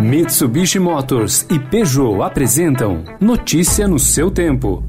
Mitsubishi Motors e Peugeot apresentam Notícia no seu tempo.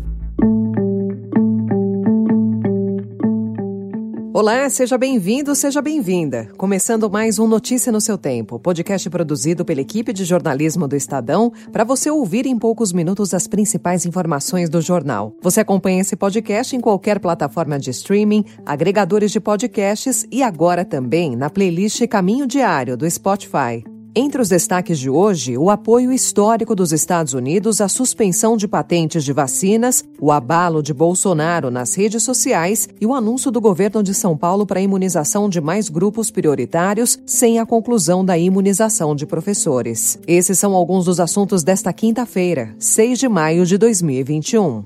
Olá, seja bem-vindo, seja bem-vinda. Começando mais um Notícia no seu tempo, podcast produzido pela equipe de jornalismo do Estadão, para você ouvir em poucos minutos as principais informações do jornal. Você acompanha esse podcast em qualquer plataforma de streaming, agregadores de podcasts e agora também na playlist Caminho Diário do Spotify. Entre os destaques de hoje, o apoio histórico dos Estados Unidos à suspensão de patentes de vacinas, o abalo de Bolsonaro nas redes sociais e o anúncio do governo de São Paulo para a imunização de mais grupos prioritários sem a conclusão da imunização de professores. Esses são alguns dos assuntos desta quinta-feira, 6 de maio de 2021.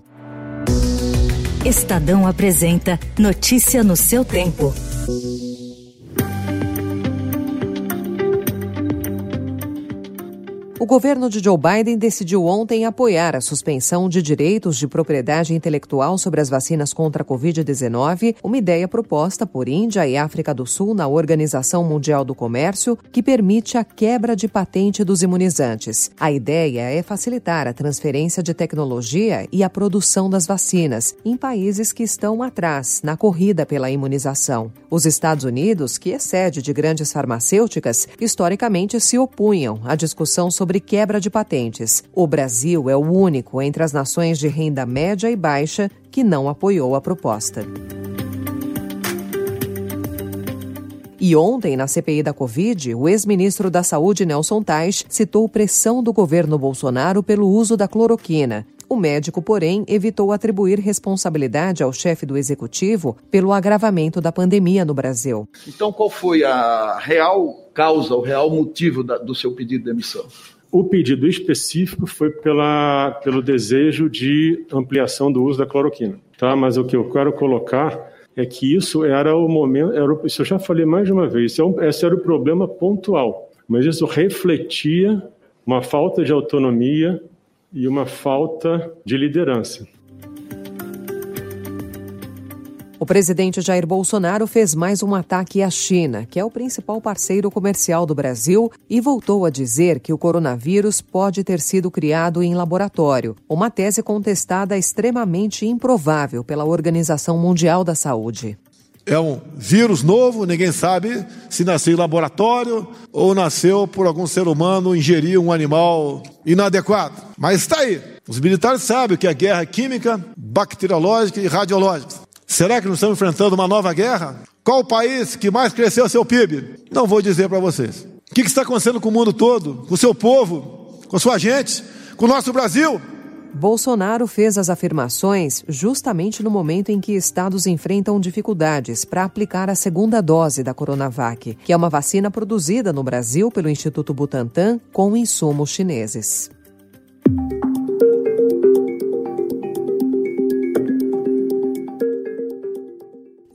Estadão apresenta Notícia no seu tempo. O governo de Joe Biden decidiu ontem apoiar a suspensão de direitos de propriedade intelectual sobre as vacinas contra a Covid-19, uma ideia proposta por Índia e África do Sul na Organização Mundial do Comércio, que permite a quebra de patente dos imunizantes. A ideia é facilitar a transferência de tecnologia e a produção das vacinas em países que estão atrás na corrida pela imunização. Os Estados Unidos, que é sede de grandes farmacêuticas, historicamente se opunham à discussão sobre sobre quebra de patentes. O Brasil é o único entre as nações de renda média e baixa que não apoiou a proposta. E ontem, na CPI da Covid, o ex-ministro da Saúde, Nelson Tais, citou pressão do governo Bolsonaro pelo uso da cloroquina. O médico, porém, evitou atribuir responsabilidade ao chefe do executivo pelo agravamento da pandemia no Brasil. Então, qual foi a real causa, o real motivo da, do seu pedido de demissão? O pedido específico foi pela, pelo desejo de ampliação do uso da cloroquina, tá? Mas o que eu quero colocar é que isso era o momento, era, isso eu já falei mais de uma vez, é esse era o problema pontual, mas isso refletia uma falta de autonomia e uma falta de liderança. O presidente Jair Bolsonaro fez mais um ataque à China, que é o principal parceiro comercial do Brasil, e voltou a dizer que o coronavírus pode ter sido criado em laboratório, uma tese contestada extremamente improvável pela Organização Mundial da Saúde. É um vírus novo, ninguém sabe se nasceu em laboratório ou nasceu por algum ser humano ingerir um animal inadequado. Mas está aí. Os militares sabem que é guerra química, bacteriológica e radiológica. Será que não estamos enfrentando uma nova guerra? Qual o país que mais cresceu seu PIB? Não vou dizer para vocês. O que está acontecendo com o mundo todo, com o seu povo, com a sua gente, com o nosso Brasil? Bolsonaro fez as afirmações justamente no momento em que estados enfrentam dificuldades para aplicar a segunda dose da Coronavac, que é uma vacina produzida no Brasil pelo Instituto Butantan com insumos chineses.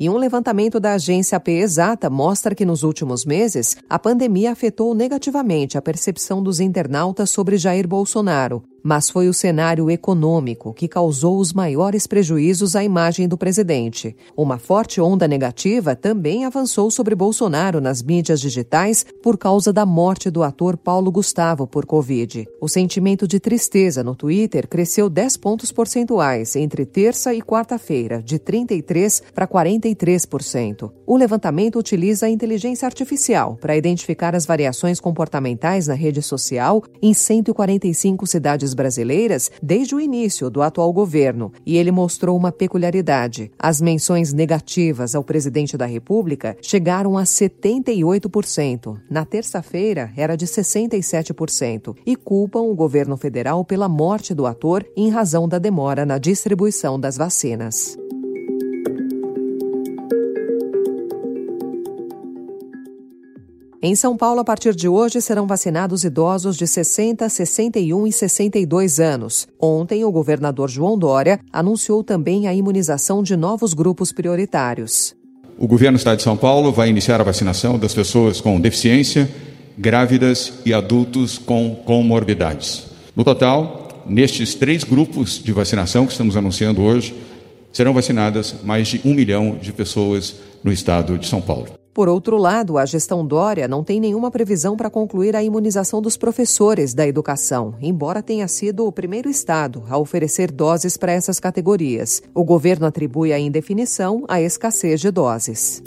E um levantamento da agência AP Exata mostra que nos últimos meses a pandemia afetou negativamente a percepção dos internautas sobre Jair Bolsonaro, mas foi o cenário econômico que causou os maiores prejuízos à imagem do presidente. Uma forte onda negativa também avançou sobre Bolsonaro nas mídias digitais por causa da morte do ator Paulo Gustavo por Covid. O sentimento de tristeza no Twitter cresceu 10 pontos percentuais entre terça e quarta-feira, de 33% para 43%. O levantamento utiliza a inteligência artificial para identificar as variações comportamentais na rede social em 145 cidades brasileiras desde o início do atual governo, e ele mostrou uma peculiaridade. As menções negativas ao presidente da República chegaram a 78%. Na terça-feira, era de 67%, e culpam o governo federal pela morte do ator em razão da demora na distribuição das vacinas. Em São Paulo, a partir de hoje, serão vacinados idosos de 60, 61 e 62 anos. Ontem, o governador João Dória anunciou também a imunização de novos grupos prioritários. O governo do Estado de São Paulo vai iniciar a vacinação das pessoas com deficiência, grávidas e adultos com comorbidades. No total, nestes três grupos de vacinação que estamos anunciando hoje, serão vacinadas mais de um milhão de pessoas no estado de São Paulo. Por outro lado, a gestão Dória não tem nenhuma previsão para concluir a imunização dos professores da educação, embora tenha sido o primeiro estado a oferecer doses para essas categorias. O governo atribui a indefinição à escassez de doses.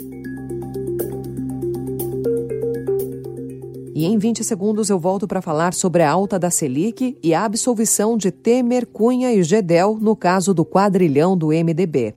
E em 20 segundos eu volto para falar sobre a alta da Selic e a absolvição de Temer, Cunha e Gedel no caso do quadrilhão do MDB.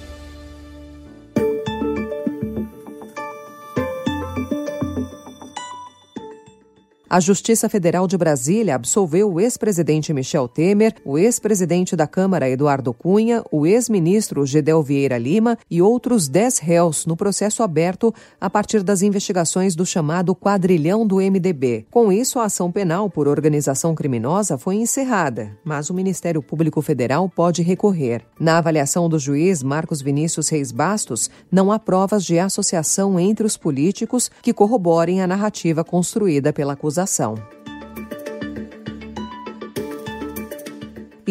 A Justiça Federal de Brasília absolveu o ex-presidente Michel Temer, o ex-presidente da Câmara Eduardo Cunha, o ex-ministro Gedel Vieira Lima e outros dez réus no processo aberto a partir das investigações do chamado quadrilhão do MDB. Com isso, a ação penal por organização criminosa foi encerrada, mas o Ministério Público Federal pode recorrer. Na avaliação do juiz Marcos Vinícius Reis Bastos, não há provas de associação entre os políticos que corroborem a narrativa construída pela acusação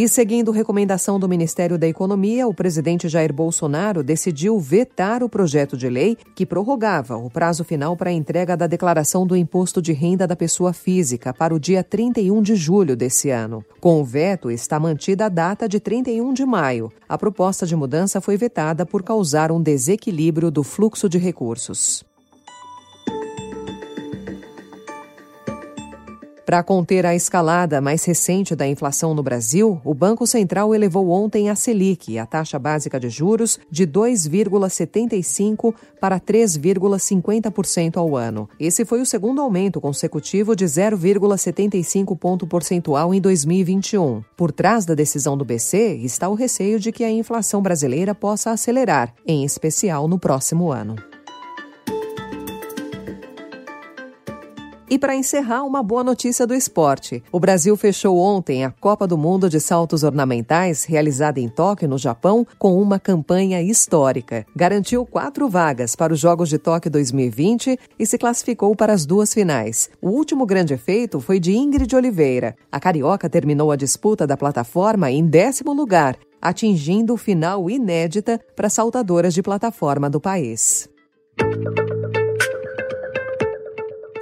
E seguindo recomendação do Ministério da Economia, o presidente Jair Bolsonaro decidiu vetar o projeto de lei que prorrogava o prazo final para a entrega da declaração do imposto de renda da pessoa física para o dia 31 de julho desse ano. Com o veto, está mantida a data de 31 de maio. A proposta de mudança foi vetada por causar um desequilíbrio do fluxo de recursos. Para conter a escalada mais recente da inflação no Brasil, o Banco Central elevou ontem a Selic, a taxa básica de juros, de 2,75% para 3,50% ao ano. Esse foi o segundo aumento consecutivo de 0,75 ponto percentual em 2021. Por trás da decisão do BC está o receio de que a inflação brasileira possa acelerar, em especial no próximo ano. E para encerrar, uma boa notícia do esporte. O Brasil fechou ontem a Copa do Mundo de Saltos Ornamentais, realizada em Tóquio, no Japão, com uma campanha histórica. Garantiu quatro vagas para os Jogos de Tóquio 2020 e se classificou para as duas finais. O último grande feito foi de Ingrid Oliveira. A carioca terminou a disputa da plataforma em décimo lugar, atingindo o final inédita para saltadoras de plataforma do país.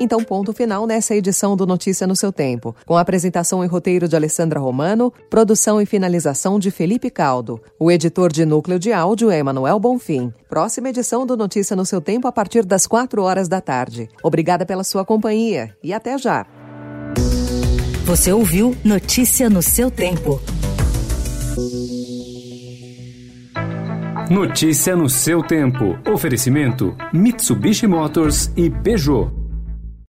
Então, ponto final nessa edição do Notícia no seu tempo, com a apresentação e roteiro de Alessandra Romano, produção e finalização de Felipe Caldo. O editor de núcleo de áudio é Emanuel Bonfim. Próxima edição do Notícia no seu tempo a partir das 4 horas da tarde. Obrigada pela sua companhia e até já. Você ouviu Notícia no seu tempo. Notícia no seu tempo. Oferecimento: Mitsubishi Motors e Peugeot.